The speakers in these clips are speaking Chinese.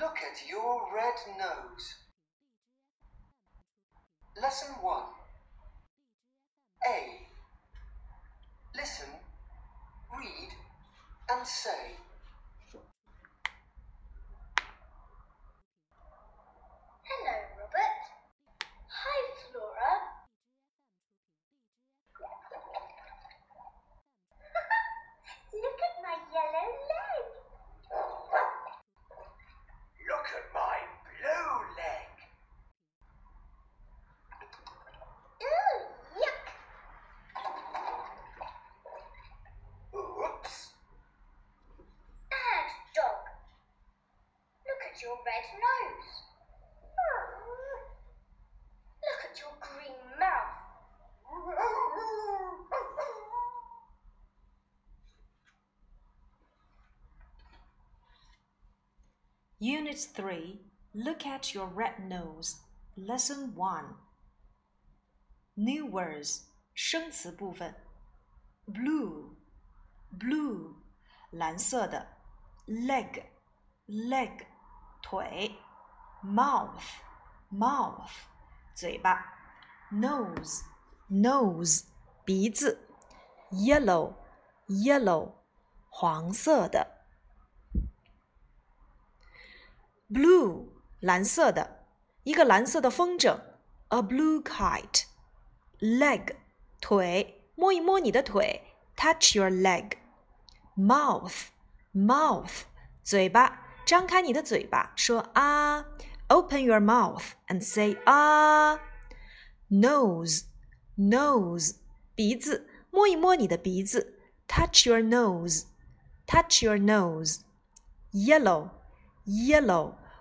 Look at your red nose. Lesson 1 A. Listen, read, and say. at your red nose. Hmm. Look at your green mouth. Unit 3 Look at your red nose. Lesson 1 New words 生词部分 Blue Blue 蓝色的 Leg Leg 腿，mouth mouth 嘴巴，nose nose 鼻子，yellow yellow 黄色的，blue 蓝色的，一个蓝色的风筝，a blue kite。leg 腿，摸一摸你的腿，touch your leg。mouth mouth 嘴巴。张开你的嘴巴，说啊；open your mouth and say ah nose 鼻子，摸一摸你的鼻子，touch your nose touch your nose. yellow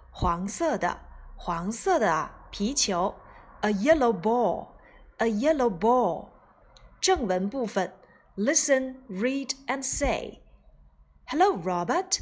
黄色的，黄色的啊皮球，a yellow ball a yellow ball. 正文部分，Listen, read and say. Hello, Robert.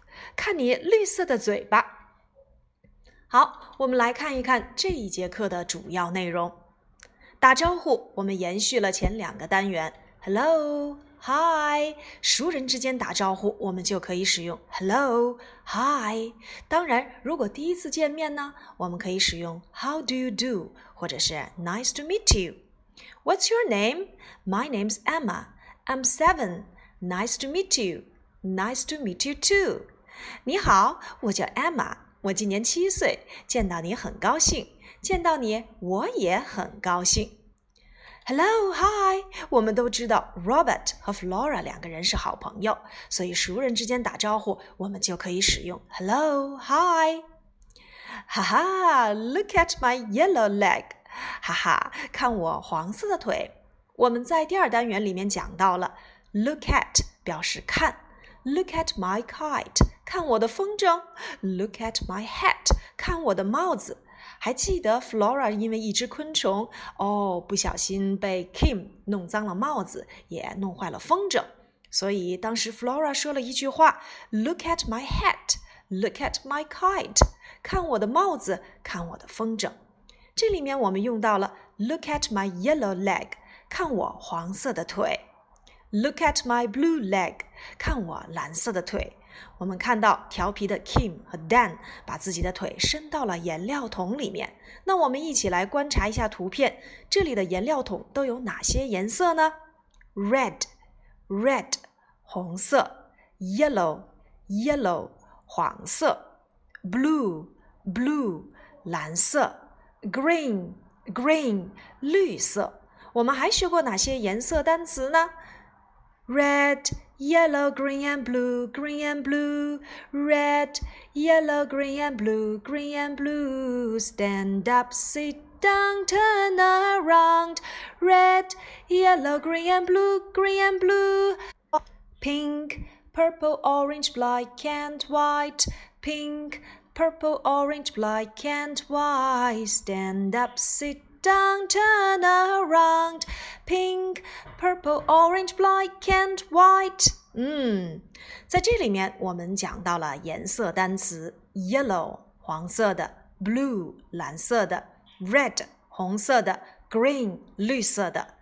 看你绿色的嘴巴。好，我们来看一看这一节课的主要内容。打招呼，我们延续了前两个单元，hello，hi，熟人之间打招呼，我们就可以使用 hello，hi。当然，如果第一次见面呢，我们可以使用 how do you do，或者是 nice to meet you。What's your name? My name's Emma. I'm seven. Nice to meet you. Nice to meet you too. 你好，我叫 Emma，我今年七岁，见到你很高兴，见到你我也很高兴。Hello，Hi，我们都知道 Robert 和 Flora 两个人是好朋友，所以熟人之间打招呼，我们就可以使用 Hello，Hi。哈哈，Look at my yellow leg，哈哈，看我黄色的腿。我们在第二单元里面讲到了 Look at 表示看。Look at my kite，看我的风筝。Look at my hat，看我的帽子。还记得 Flora 因为一只昆虫哦，不小心被 Kim 弄脏了帽子，也弄坏了风筝。所以当时 Flora 说了一句话：Look at my hat，Look at my kite，看我的帽子，看我的风筝。这里面我们用到了 Look at my yellow leg，看我黄色的腿。Look at my blue leg。看我蓝色的腿！我们看到调皮的 Kim 和 Dan 把自己的腿伸到了颜料桶里面。那我们一起来观察一下图片，这里的颜料桶都有哪些颜色呢？Red，red 红色；yellow，yellow 黄色；blue，blue 蓝色；green，green 绿色。我们还学过哪些颜色单词呢？Red, yellow, green and blue, green and blue. Red, yellow, green and blue, green and blue. Stand up, sit down, turn around. Red, yellow, green and blue, green and blue. Pink, purple, orange, black and white. Pink, purple, orange, black and white. Stand up, sit down, turn around pink, purple, orange, black and white。嗯，在这里面我们讲到了颜色单词 yellow 黄色的，blue 蓝色的，red 红色的，green 绿色的。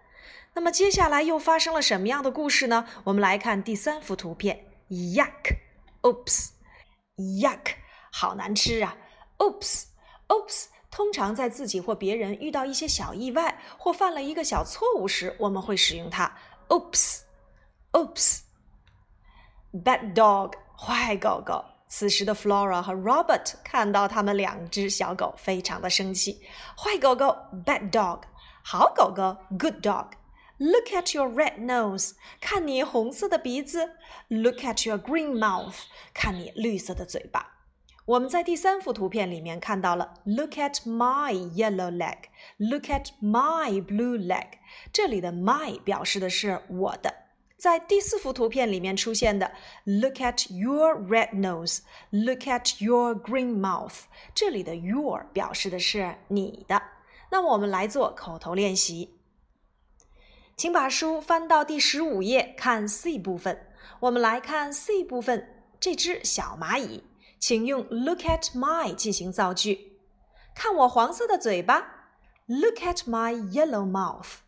那么接下来又发生了什么样的故事呢？我们来看第三幅图片。Yuck，oops，yuck，好难吃啊！Oops，oops，通常在自己或别人遇到一些小意外或犯了一个小错误时，我们会使用它。Oops！Oops！Bad dog，坏狗狗。此时的 Flora 和 Robert 看到他们两只小狗，非常的生气。坏狗狗，bad dog。好狗狗，good dog。Look at your red nose，看你红色的鼻子。Look at your green mouth，看你绿色的嘴巴。我们在第三幅图片里面看到了 “Look at my yellow leg, look at my blue leg”。这里的 “my” 表示的是我的。在第四幅图片里面出现的 “Look at your red nose, look at your green mouth”。这里的 “your” 表示的是你的。那我们来做口头练习，请把书翻到第十五页，看 C 部分。我们来看 C 部分，这只小蚂蚁。请用 "look at my" 进行造句。看我黄色的嘴巴，Look at my yellow mouth。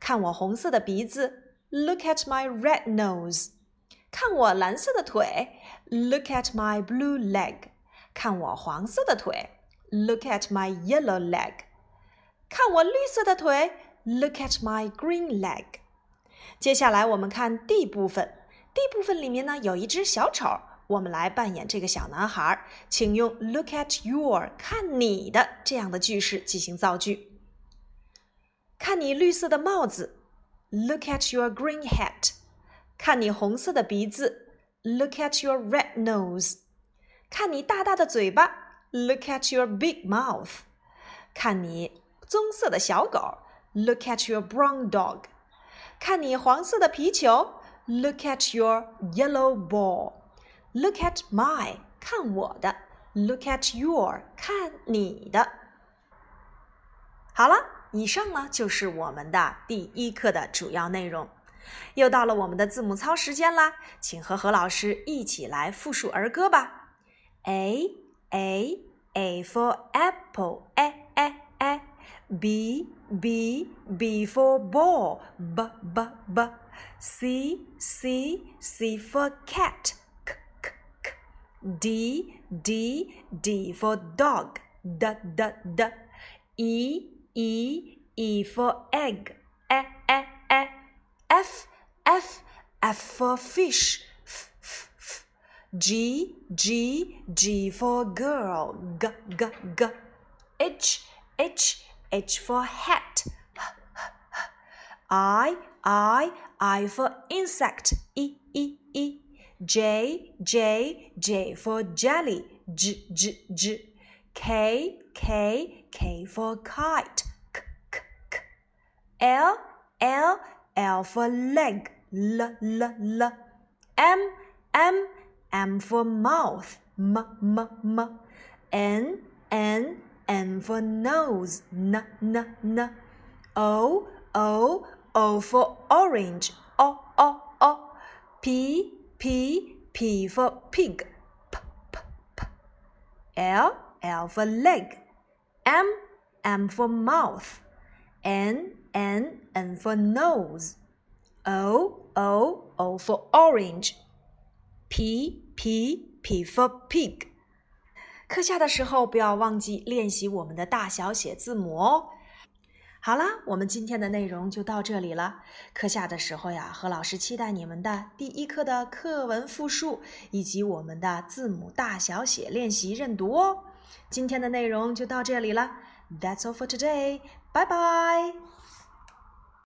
看我红色的鼻子，Look at my red nose。看我蓝色的腿，Look at my blue leg。看我黄色的腿，Look at my yellow leg。看我绿色的腿，Look at my green leg。接下来我们看 D 部分。D 部分里面呢，有一只小丑。我们来扮演这个小男孩，请用 “Look at your” 看你的这样的句式进行造句。看你绿色的帽子，Look at your green hat。看你红色的鼻子，Look at your red nose。看你大大的嘴巴，Look at your big mouth。看你棕色的小狗，Look at your brown dog。看你黄色的皮球，Look at your yellow ball。Look at my，看我的。Look at your，看你的。好了，以上呢就是我们的第一课的主要内容。又到了我们的字母操时间啦，请和何老师一起来复述儿歌吧。A A A for apple，A A A. B B B for ball，吧吧吧。C C C for cat。D, D, D for dog. D, D, D. E, E, E for egg. E, E, E. F, F, F for fish. F, F, F. G, G, G for girl. G, G, G. H, H, H for hat. I, I, I for insect. E, E, E. J, J, J for jelly. J, J, J. K, K, K for kite. K, K, K. L, L, L for leg. L, L, L. M, M, M for mouth. M, M, M. N, N, N for nose. N, N, N. O, O, O for orange. O, O, O. P, P P for pig. P, p, p. L L for leg. M M for mouth. N N N for nose. O O O for orange. P P P for pig。课下的时候不要忘记练习我们的大小写字母哦。好啦，我们今天的内容就到这里了。课下的时候呀，何老师期待你们的第一课的课文复述，以及我们的字母大小写练习认读哦。今天的内容就到这里了，That's all for today。拜拜。